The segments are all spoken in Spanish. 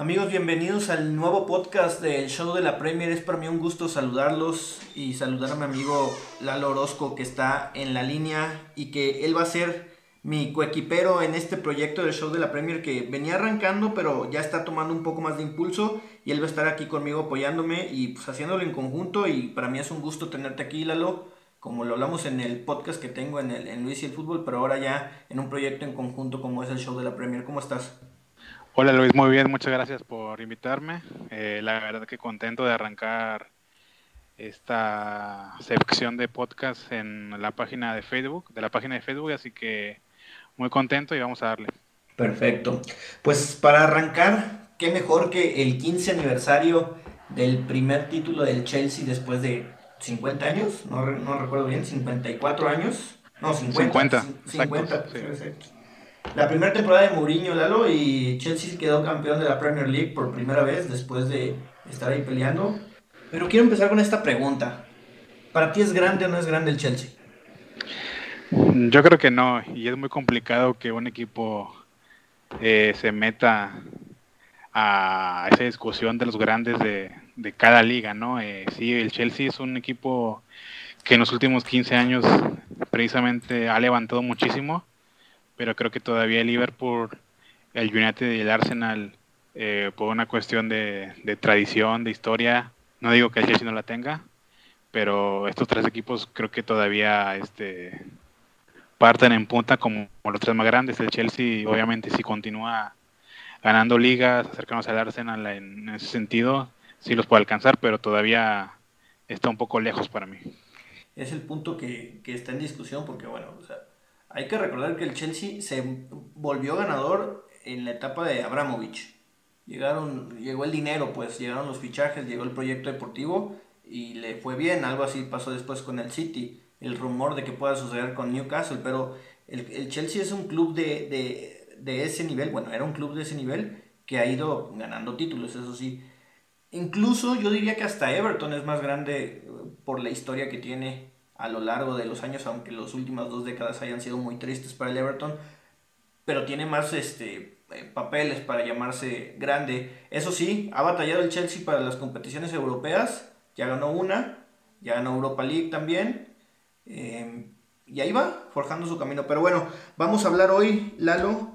Amigos, bienvenidos al nuevo podcast del show de la Premier. Es para mí un gusto saludarlos y saludar a mi amigo Lalo Orozco que está en la línea y que él va a ser mi coequipero en este proyecto del show de la Premier que venía arrancando pero ya está tomando un poco más de impulso y él va a estar aquí conmigo apoyándome y pues haciéndolo en conjunto y para mí es un gusto tenerte aquí Lalo como lo hablamos en el podcast que tengo en, el, en Luis y el Fútbol pero ahora ya en un proyecto en conjunto como es el show de la Premier. ¿Cómo estás? Hola Luis, muy bien, muchas gracias por invitarme. Eh, la verdad que contento de arrancar esta sección de podcast en la página de Facebook, de la página de Facebook, así que muy contento y vamos a darle. Perfecto. Pues para arrancar, qué mejor que el 15 aniversario del primer título del Chelsea después de 50 años, no, no recuerdo bien, 54 años. No, 50. 50, 50 la primera temporada de Mourinho, Lalo, y Chelsea quedó campeón de la Premier League por primera vez después de estar ahí peleando. Pero quiero empezar con esta pregunta. ¿Para ti es grande o no es grande el Chelsea? Yo creo que no, y es muy complicado que un equipo eh, se meta a esa discusión de los grandes de, cada liga, ¿no? Eh, sí, el Chelsea es un equipo que en los últimos 15 años precisamente ha levantado muchísimo pero creo que todavía el Liverpool, el United y el Arsenal, eh, por una cuestión de, tradición, de historia, no digo que el Chelsea no la tenga, pero estos tres equipos creo que todavía este, parten en punta como, los tres más grandes. El Chelsea, obviamente, si continúa ganando ligas, acercándose al Arsenal en, ese sentido, sí los puede alcanzar, pero todavía está un poco lejos para mí. Es el punto que está en discusión, porque bueno, o sea, hay que recordar que el Chelsea se volvió ganador en la etapa de Abramovich. Llegaron, llegó el dinero, pues llegaron los fichajes, llegó el proyecto deportivo y le fue bien. Algo así pasó después con el City. El rumor de que pueda suceder con Newcastle, pero el, Chelsea es un club de, de ese nivel, bueno, era un club de ese nivel que ha ido ganando títulos, eso sí. Incluso yo diría que hasta Everton es más grande por la historia que tiene a lo largo de los años, aunque las últimas dos décadas hayan sido muy tristes para el Everton, pero tiene más este, eh, papeles para llamarse grande. Eso sí, ha batallado el Chelsea para las competiciones europeas, ya ganó una, ya ganó Europa League también, em, y ahí va, forjando su camino. Pero bueno, vamos a hablar hoy, Lalo,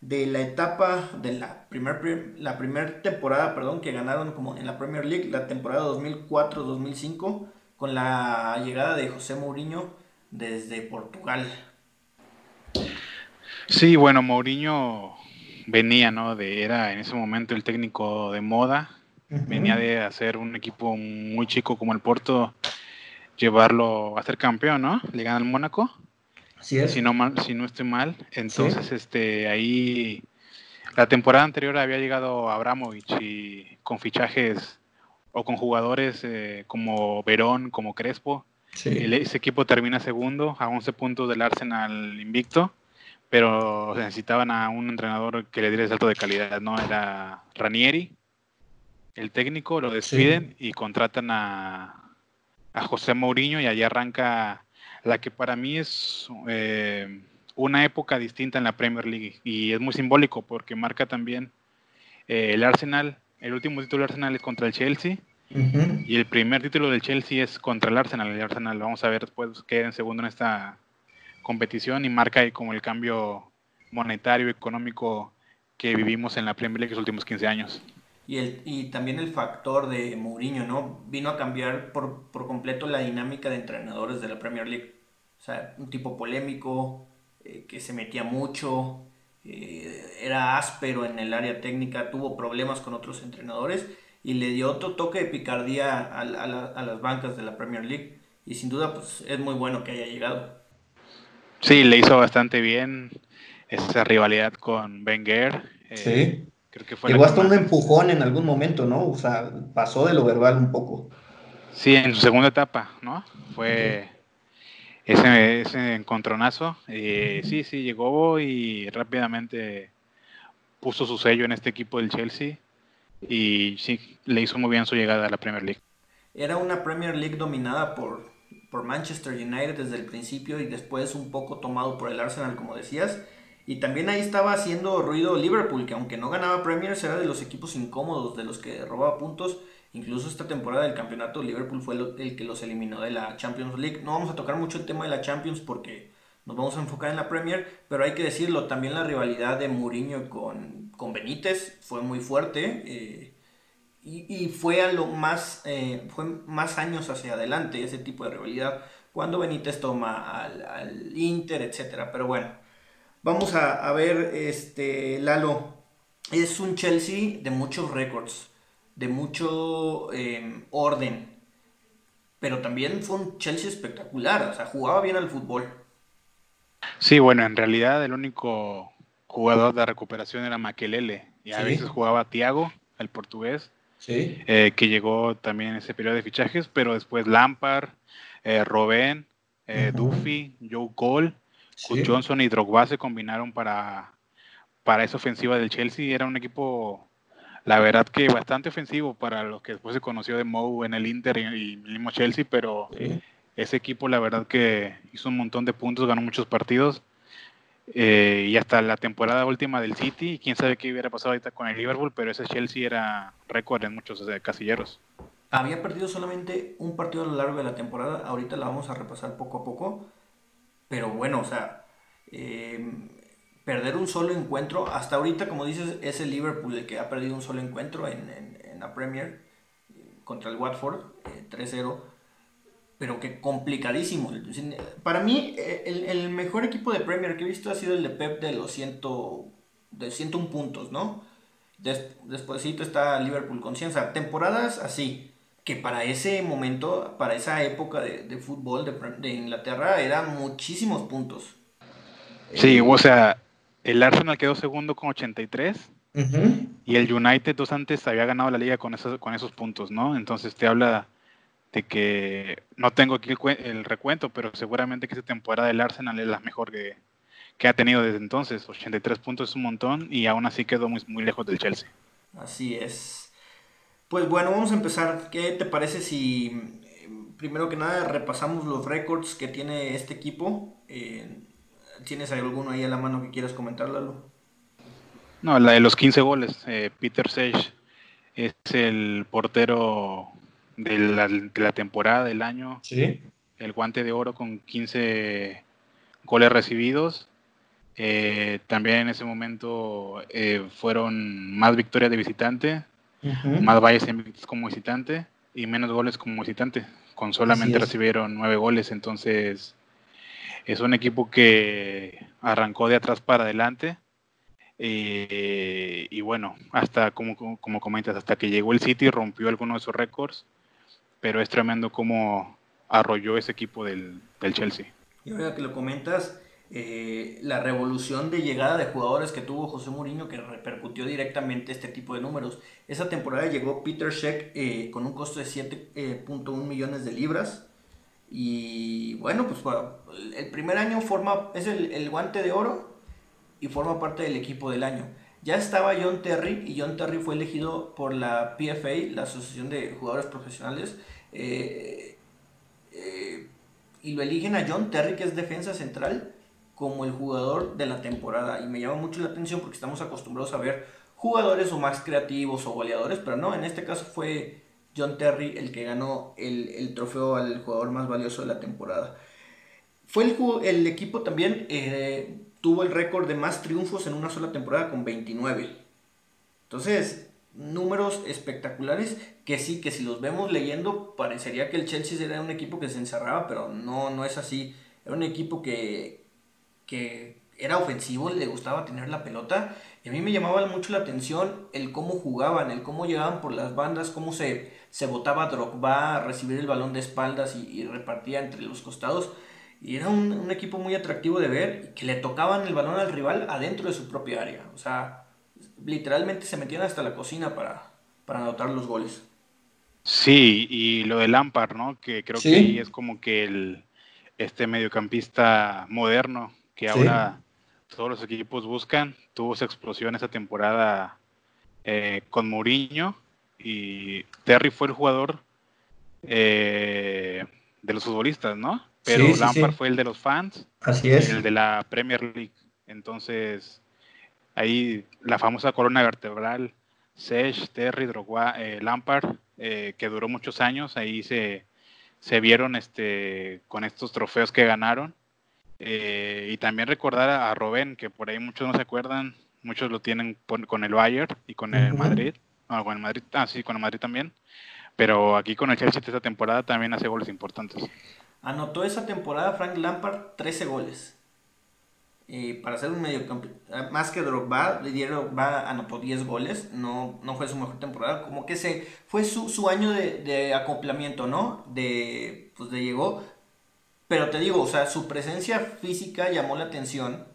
de la etapa de la primera la temporada, perdón, que ganaron como en la Premier League, la temporada 2004-2005 con la llegada de José Mourinho desde Portugal. Sí, bueno, Mourinho venía, ¿no? De, era en ese momento el técnico de moda, venía de hacer un equipo muy chico como el Porto, llevarlo a ser campeón, ¿no? Le gana al Mónaco. Así es. Si no, mal, si no estoy mal. Entonces, este, ahí, la temporada anterior había llegado Abramovich y con fichajes o con jugadores eh, como Verón, como Crespo. ese equipo termina segundo a 11 puntos del Arsenal invicto, pero necesitaban a un entrenador que le diera el salto de calidad, ¿no? Era Ranieri, el técnico, lo despiden y contratan a, a José Mourinho y allí arranca la que para mí es eh, una época distinta en la Premier League y es muy simbólico porque marca también eh, el Arsenal el último título del Arsenal es contra el Chelsea. Y el primer título del Chelsea es contra el Arsenal. El Arsenal, vamos a ver después, queda en segundo en esta competición y marca ahí como el cambio monetario, económico que vivimos en la Premier League los últimos 15 años. Y, el, y también el factor de Mourinho, ¿no? Vino a cambiar por, por completo la dinámica de entrenadores de la Premier League. O sea, un tipo polémico, eh, que se metía mucho, eh, era áspero en el área técnica, tuvo problemas con otros entrenadores y le dio otro toque de picardía a, las bancas de la Premier League y sin duda pues es muy bueno que haya llegado. Sí, le hizo bastante bien esa rivalidad con Wenger. Eh, sí. Creo que fue Llegó hasta un empujón en algún momento, ¿no? O sea, pasó de lo verbal un poco. Sí, en su segunda etapa, ¿no? Fue ese, ese encontronazo. Eh, sí, sí, llegó y rápidamente puso su sello en este equipo del Chelsea y sí, le hizo muy bien su llegada a la Premier League. Era una Premier League dominada por, por Manchester United desde el principio y después un poco tomado por el Arsenal, como decías. Y también ahí estaba haciendo ruido Liverpool, que aunque no ganaba Premier, era de los equipos incómodos, de los que robaba puntos. Incluso esta temporada del campeonato, Liverpool fue el que los eliminó de la Champions League. No vamos a tocar mucho el tema de la Champions porque nos vamos a enfocar en la Premier, pero hay que decirlo, también la rivalidad de Mourinho con, con Benítez fue muy fuerte. Eh, y, fue a lo más, eh, fue más años hacia adelante ese tipo de rivalidad, cuando Benítez toma al, al Inter, etcétera. Pero bueno, Vamos a, ver, este, Lalo, es un Chelsea de muchos récords, de mucho em, orden, pero también fue un Chelsea espectacular, o sea, jugaba bien al fútbol. Sí, bueno, en realidad el único jugador de recuperación era Maquelele, y a veces jugaba Thiago, el portugués, eh, que llegó también en ese periodo de fichajes, pero después Lampard, eh, Robben, eh, Duffy, Joe Cole, Johnson y Drogba se combinaron para, para esa ofensiva del Chelsea. Era un equipo, la verdad que bastante ofensivo para los que después se conoció de Mou en el Inter y, mismo Chelsea, pero ese equipo la verdad que hizo un montón de puntos, ganó muchos partidos. Eh, y hasta la temporada última del City, quién sabe qué hubiera pasado ahorita con el Liverpool, pero ese Chelsea era récord en muchos casilleros. Había perdido solamente un partido a lo largo de la temporada, ahorita la vamos a repasar poco a poco, pero bueno, o sea, em, perder un solo encuentro, hasta ahorita, como dices, es el Liverpool el que ha perdido un solo encuentro en, la Premier contra el Watford, 3-0, eh, pero que complicadísimo. Para mí, eh, el, mejor equipo de Premier que he visto ha sido el de Pep de los 100, de 101 puntos, ¿no? Des, está Liverpool con 100, o sea, temporadas así que para ese momento, para esa época de, fútbol de, Inglaterra, eran muchísimos puntos. Sí, o sea, el Arsenal quedó segundo con 83 y el United dos antes había ganado la liga con esos, con esos puntos, ¿no? Entonces te habla de que no tengo aquí el, recuento, pero seguramente que esa temporada del Arsenal es la mejor que, que, ha tenido desde entonces. 83 puntos es un montón y aún así quedó muy, muy lejos del Chelsea. Así es. Pues bueno, vamos a empezar. ¿Qué te parece si primero que nada repasamos los récords que tiene este equipo? Eh, ¿Tienes alguno ahí a la mano que quieras comentar, No, la de los 15 goles. Eh, Peter Sage es el portero de la, temporada del año. Sí. El guante de oro con 15 goles recibidos. Eh, también en ese momento fueron más victorias de visitante, más valles como visitante y menos goles como visitante. Con solamente recibieron nueve goles, entonces es un equipo que arrancó de atrás para adelante. Eh, y bueno, hasta como, como comentas, hasta que llegó el City rompió algunos de sus récords, pero es tremendo cómo arrolló ese equipo del, del Chelsea. Y ahora que lo comentas, eh, la revolución de llegada de jugadores que tuvo José Mourinho que repercutió directamente este tipo de números. Esa temporada llegó Peter Sheck eh, con un costo de 7.1 eh, millones de libras. Y bueno, pues el primer año forma, es el, guante de oro y forma parte del equipo del año. Ya estaba John Terry y John Terry fue elegido por la PFA, la Asociación de Jugadores Profesionales. y lo eligen a John Terry, que es defensa central, como el jugador de la temporada. Y me llama mucho la atención porque estamos acostumbrados a ver jugadores o más creativos o goleadores, pero no, en este caso fue John Terry el que ganó el, trofeo al jugador más valioso de la temporada. Fue el, el equipo también, eh, tuvo el récord de más triunfos en una sola temporada con 29. Entonces, números espectaculares que sí, que si los vemos leyendo, parecería que el Chelsea era un equipo que se encerraba, pero no, no es así. Era un equipo que, que era ofensivo, le gustaba tener la pelota. Y a mí me llamaba mucho la atención el cómo jugaban, el cómo llegaban por las bandas, cómo se, se botaba Drogba a recibir el balón de espaldas y, repartía entre los costados. Y era un, equipo muy atractivo de ver que le tocaban el balón al rival adentro de su propia área. O sea, literalmente se metían hasta la cocina para, para anotar los goles. Sí, y lo de Lampard, ¿no? Que creo que ahí es como que el este mediocampista moderno que ahora todos los equipos buscan. Tuvo esa explosión esa temporada eh, con Mourinho y Terry fue el jugador eh, de los futbolistas, ¿no? Pero Lampard fue el de los fans. Así es. El de la Premier League. Entonces, ahí la famosa columna vertebral, Sech, Terry, Drogba, eh, Lampard, eh, que duró muchos años, ahí se, se vieron este, con estos trofeos que ganaron. Eh, y también recordar a, Robén, que por ahí muchos no se acuerdan, muchos lo tienen con el Bayern y con el Madrid. No, con el Madrid, ah, sí, con el Madrid también. Pero aquí con el Chelsea esta temporada también hace goles importantes. Anotó esa temporada Frank Lampard 13 goles. Y para ser un medio más que Drogba, Drogba anotó 10 goles, no, no fue su mejor temporada, como que se fue su, su año de, de, acoplamiento, ¿no? De, pues de llegó, pero te digo, o sea, su presencia física llamó la atención,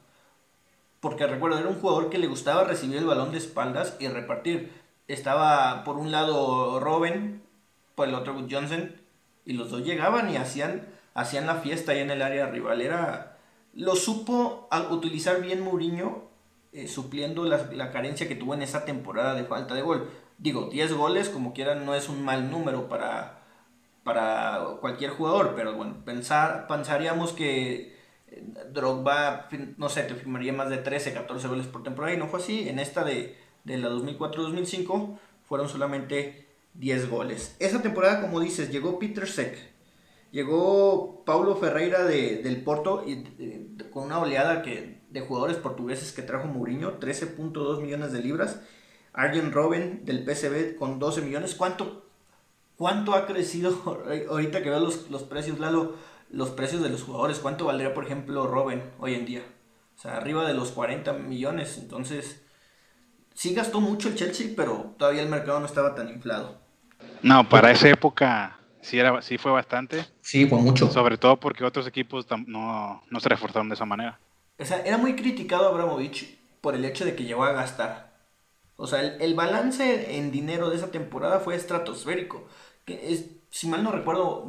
porque recuerdo, era un jugador que le gustaba recibir el balón de espaldas y repartir. Estaba por un lado Robin, por el otro Johnson, y los dos llegaban y hacían, hacían la fiesta ahí en el área rival. Era, lo supo utilizar bien Mourinho, eh, supliendo la, carencia que tuvo en esa temporada de falta de gol. Digo, 10 goles, como quieran, no es un mal número para, para cualquier jugador, pero bueno, pensar, pensaríamos que eh, Drogba, no sé, te firmaría más de 13, 14 goles por temporada y no fue así. En esta de, de la 2004-2005 fueron solamente 10 goles. Esa temporada, como dices, llegó Peter Sek, llegó Paulo Ferreira de, del Porto y, con una oleada que, de jugadores portugueses que trajo Mourinho, 13.2 millones de libras. Arjen Robben del PSV con 12 millones. ¿Cuánto, cuánto ha crecido ahorita que veo los, los precios, Lalo? Los precios de los jugadores. ¿Cuánto valdría, por ejemplo, Robben hoy en día? O sea, arriba de los 40 millones. Entonces, sí gastó mucho el Chelsea, pero todavía el mercado no estaba tan inflado. No, para esa época sí, era, sí fue bastante. Sí, fue mucho. Sobre todo porque otros equipos no, se reforzaron de esa manera. O sea, era muy criticado Abramovich por el hecho de que llegó a gastar. O sea, el, balance en dinero de esa temporada fue estratosférico. Que es, si mal no recuerdo,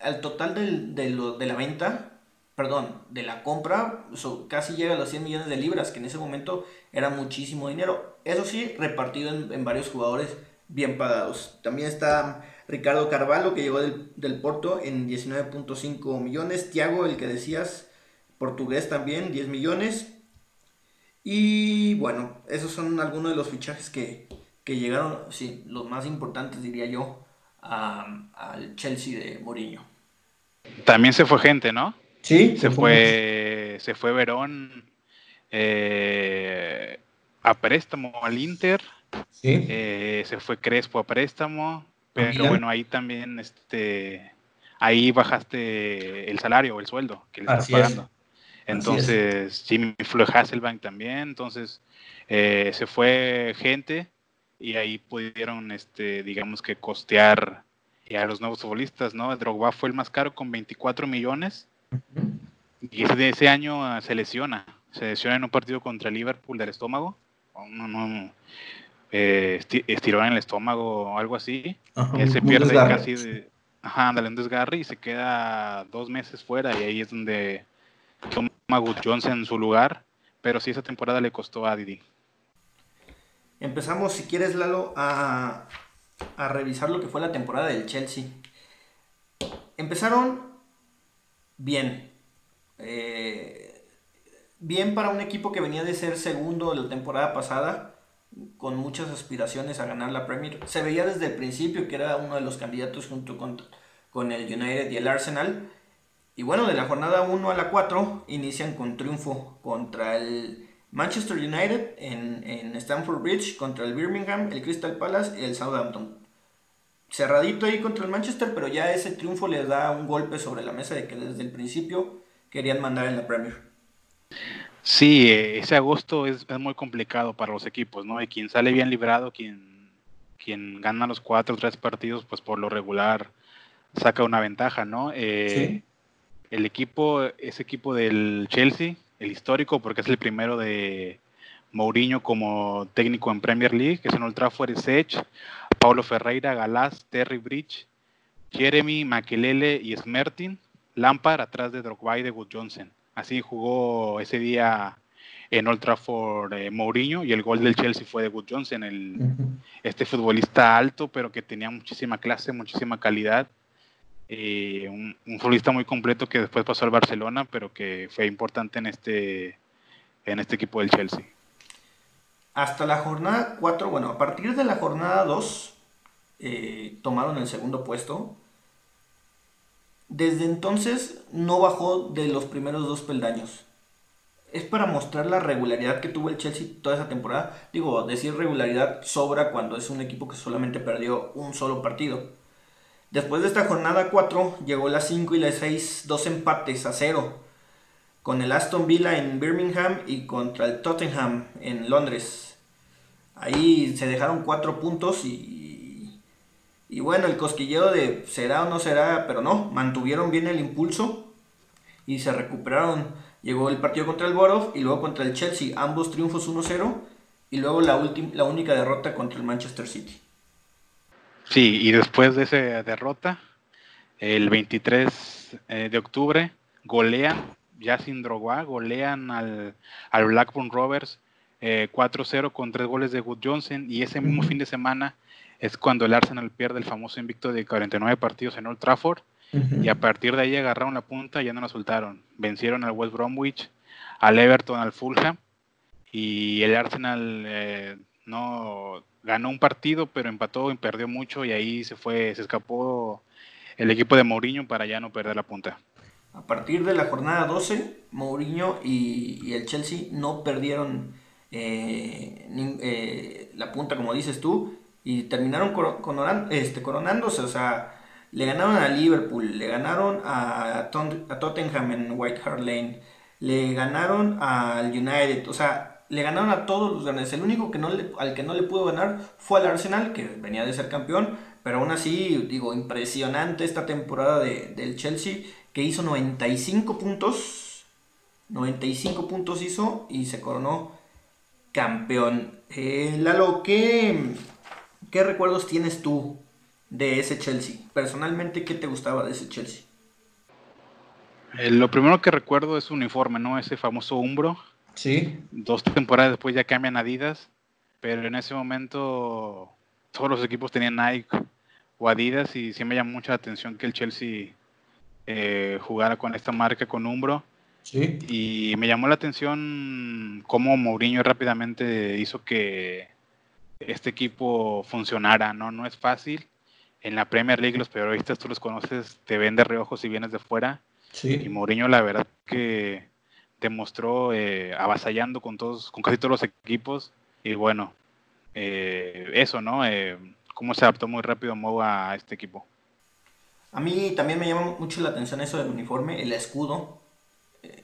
al total de, de la venta, perdón, de la compra, casi llega a los 100 millones de libras, que en ese momento era muchísimo dinero. Eso sí, repartido en, varios jugadores bien pagados. También está Ricardo Carvalho, que llegó del, Porto en 19.5 millones. Tiago, el que decías, portugués también, 10 millones. Y bueno, esos son algunos de los fichajes que, llegaron, sí, los más importantes diría yo, al Chelsea de Mourinho. También se fue gente, ¿no? Sí, se fue, se fue Verón eh, a préstamo al Inter. Sí. Eh, se fue Crespo a préstamo. Pero bueno, ahí también este ahí bajaste el salario o el sueldo que le estás pagando. Entonces, Jimmy fue Hasselbank también. Entonces, eh, se fue gente y ahí pudieron, este, digamos que costear a los nuevos futbolistas, ¿no? Drogba fue el más caro con 24 millones y ese, ese año ah, se lesiona, se lesiona en un partido contra Liverpool del estómago, no, no, eh, estiró en el estómago o algo así, él se pierde casi de, ajá, un desgarre y se queda dos meses fuera y ahí es donde toma Good Johnson en su lugar, pero sí esa temporada le costó a Didi. Empezamos, si quieres, Lalo, a, a revisar lo que fue la temporada del Chelsea. Empezaron bien. Eh, bien para un equipo que venía de ser segundo de la temporada pasada, con muchas aspiraciones a ganar la Premier. Se veía desde el principio que era uno de los candidatos junto con, con el United y el Arsenal. Y bueno, de la jornada 1 a la 4 inician con triunfo contra el Manchester United en, en Stamford Bridge, contra el Birmingham, el Crystal Palace y el Southampton cerradito ahí contra el Manchester, pero ya ese triunfo les da un golpe sobre la mesa de que desde el principio querían mandar en la Premier. Sí, ese agosto es, muy complicado para los equipos, ¿no? Y quien sale bien librado, quien, quien gana los cuatro o tres partidos, pues por lo regular saca una ventaja, ¿no? Eh, el equipo, ese equipo del Chelsea, el histórico, porque es el primero de Mourinho como técnico en Premier League, que es en Old Trafford, Sech, Paulo Ferreira, Galás, Terry Bridge, Jeremy, Makelele y Smertin, Lampard atrás de Drogba y de Wood Johnson. Así jugó ese día en Old Trafford eh, Mourinho y el gol del Chelsea fue de Wood Johnson, el, este futbolista alto pero que tenía muchísima clase, muchísima calidad. Eh, un, futbolista muy completo que después pasó al Barcelona pero que fue importante en este en este equipo del Chelsea. Hasta la jornada 4, bueno, a partir de la jornada 2, eh, tomaron el segundo puesto. Desde entonces no bajó de los primeros dos peldaños. Es para mostrar la regularidad que tuvo el Chelsea toda esa temporada. Digo, decir regularidad sobra cuando es un equipo que solamente perdió un solo partido. Después de esta jornada 4 llegó la 5 y la 6, dos empates a cero. Con el Aston Villa en Birmingham y contra el Tottenham en Londres. Ahí se dejaron cuatro puntos y, y bueno, el cosquilleo de será o no será, pero no, mantuvieron bien el impulso y se recuperaron. Llegó el partido contra el Borough y luego contra el Chelsea, ambos triunfos 1-0 y luego la, la única derrota contra el Manchester City. Sí, y después de esa derrota, el 23 eh, de octubre, golean, ya sin Drogba, golean al, al Blackburn Rovers 4-0 eh, con tres goles de Wood Johnson y ese mismo fin de semana es cuando el Arsenal pierde el famoso invicto de 49 partidos en Old Trafford y a partir de ahí agarraron la punta y ya no la soltaron. Vencieron al West Bromwich, al Everton, al Fulham y el Arsenal eh, no ganó un partido, pero empató y perdió mucho y ahí se fue, se escapó el equipo de Mourinho para ya no perder la punta. A partir de la jornada 12, Mourinho y, el Chelsea no perdieron eh, eh, la punta, como dices tú, y terminaron este, coronándose, o sea, le ganaron a Liverpool, le ganaron a, a Tottenham en White Hart Lane, le ganaron al United, o sea, le ganaron a todos los grandes. El único que no al que no le pudo ganar fue al Arsenal, que venía de ser campeón. Pero aún así, digo, impresionante esta temporada de, del Chelsea, que hizo 95 puntos. 95 puntos hizo y se coronó campeón. Eh, Lalo, ¿qué, ¿qué recuerdos tienes tú de ese Chelsea? Personalmente, ¿qué te gustaba de ese Chelsea? Eh, lo primero que recuerdo es su uniforme, ¿no? Ese famoso Umbro Sí. Dos temporadas después ya cambian Adidas, pero en ese momento todos los equipos tenían Nike o Adidas y sí me llamó mucha la atención que el Chelsea eh, jugara con esta marca, con Umbro. Sí. Y me llamó la atención cómo Mourinho rápidamente hizo que este equipo funcionara, ¿no? No es fácil. En la Premier League los periodistas tú los conoces, te ven de reojo si vienes de fuera. Sí. Y Mourinho la verdad que demostró eh, avasallando con todos, con casi todos los equipos. Y bueno, eh, eso, ¿no? Eh, cómo se adaptó muy rápido Mo a este equipo. A mí también me llama mucho la atención eso del uniforme, el escudo.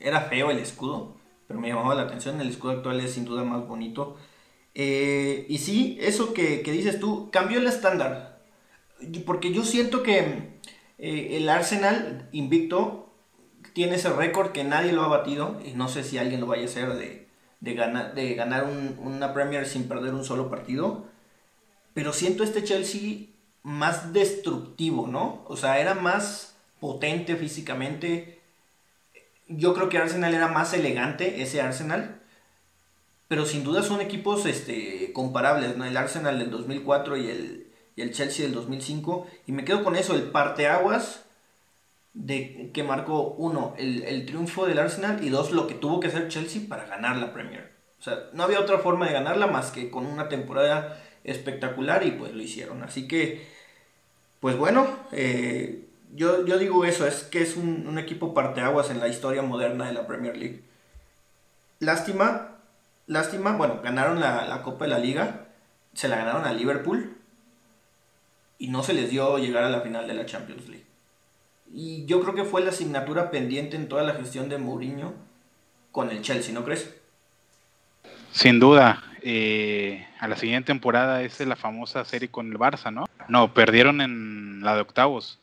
Era feo el escudo, pero me llamaba la atención. El escudo actual es sin duda más bonito. y sí, eso que, que, dices tú, cambió el estándar. Porque yo siento que el Arsenal invicto tiene ese récord que nadie lo ha batido y no sé si alguien lo vaya a hacer de, de ganar, de ganar una Premier sin perder un solo partido. Pero siento este Chelsea más destructivo, ¿no? O sea, era más potente físicamente. Yo creo que Arsenal era más elegante, ese Arsenal. Pero sin duda son equipos este, comparables, ¿no? El Arsenal del 2004 y el, y el Chelsea del 2005. Y me quedo con eso, el parteaguas de que marcó uno el, triunfo del Arsenal y dos lo que tuvo que hacer Chelsea para ganar la Premier. O sea, no había otra forma de ganarla más que con una temporada espectacular y pues lo hicieron. Así que, pues bueno, eh, yo, yo, digo eso, es que es un, un, equipo parteaguas en la historia moderna de la Premier League. Lástima, lástima, bueno, ganaron la, la Copa de la Liga, se la ganaron a Liverpool y no se les dio llegar a la final de la Champions League. Y yo creo que fue la asignatura pendiente en toda la gestión de Mourinho con el Chelsea, ¿no crees? Sin duda. Eh, a la siguiente temporada es la famosa serie con el Barça, ¿no? No, perdieron en la de octavos.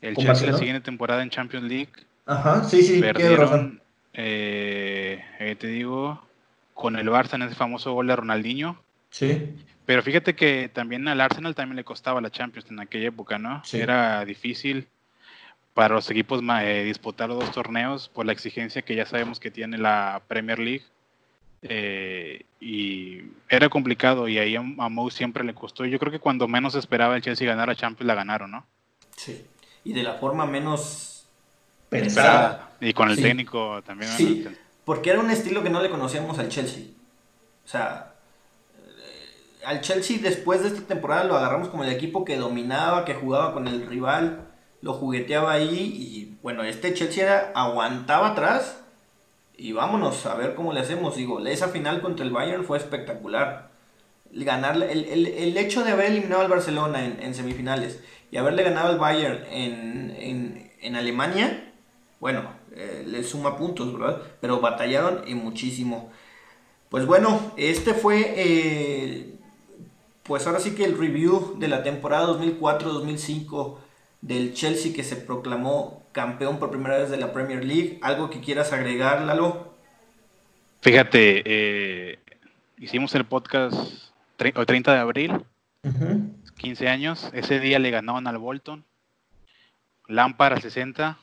El Chelsea la siguiente temporada en Champions League. Ajá, sí, sí. Perdieron, eh, eh, te digo, con el Barça en ese famoso gol de Ronaldinho. Sí. Pero fíjate que también al Arsenal también le costaba la Champions en aquella época, ¿no? Sí. Era difícil para los equipos eh, disputar los dos torneos por la exigencia que ya sabemos que tiene la Premier League. Eh, y era complicado y ahí a, Mou siempre le costó. Yo creo que cuando menos esperaba el Chelsea ganar a Champions la ganaron, ¿no? Sí, y de la forma menos pensada. Y con el técnico también. Sí. porque era un estilo que no le conocíamos al Chelsea. O sea, eh, al Chelsea después de esta temporada lo agarramos como el equipo que dominaba, que jugaba con el rival, lo jugueteaba ahí y bueno, este Chelsea era, aguantaba atrás y vámonos a ver cómo le hacemos. Digo, esa final contra el Bayern fue espectacular. Ganar, el, hecho de haber eliminado al Barcelona en, semifinales y haberle ganado al Bayern en, Alemania, bueno, eh, le suma puntos, ¿verdad? Pero batallaron y muchísimo. Pues bueno, este fue, eh, pues ahora sí que el review de la temporada 2004-2005 del Chelsea que se proclamó campeón por primera vez de la Premier League. ¿Algo que quieras agregar, Lalo? Fíjate, eh, hicimos el podcast el 30 de abril, 15 años. Ese día le ganaban al Bolton. Lampard al 60,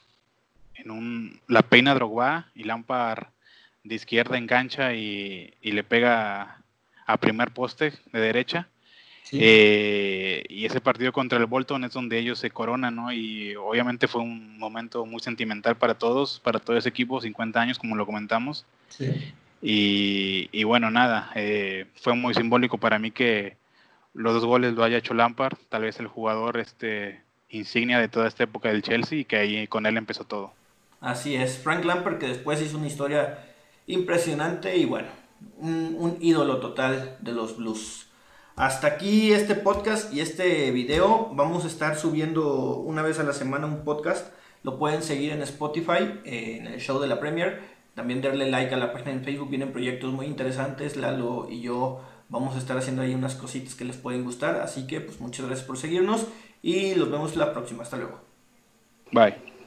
en un, la peina Drogba y Lampard de izquierda engancha y, y le pega a primer poste de derecha. Eh, y ese partido contra el Bolton es donde ellos se coronan, ¿no? Y obviamente fue un momento muy sentimental para todos, para todo ese equipo, 50 años, como lo comentamos. Sí. Y, bueno, nada, eh, fue muy simbólico para mí que los dos goles lo haya hecho Lampard, tal vez el jugador este, insignia de toda esta época del Chelsea y que ahí con él empezó todo. Así es, Frank Lampard que después hizo una historia impresionante y bueno, un, un ídolo total de los Blues. Hasta aquí este podcast y este video. Vamos a estar subiendo una vez a la semana un podcast. Lo pueden seguir en Spotify, en el show de la Premier. También darle like a la página en Facebook. Vienen proyectos muy interesantes. Lalo y yo vamos a estar haciendo ahí unas cositas que les pueden gustar. Así que pues muchas gracias por seguirnos y los vemos la próxima. Hasta luego. Bye.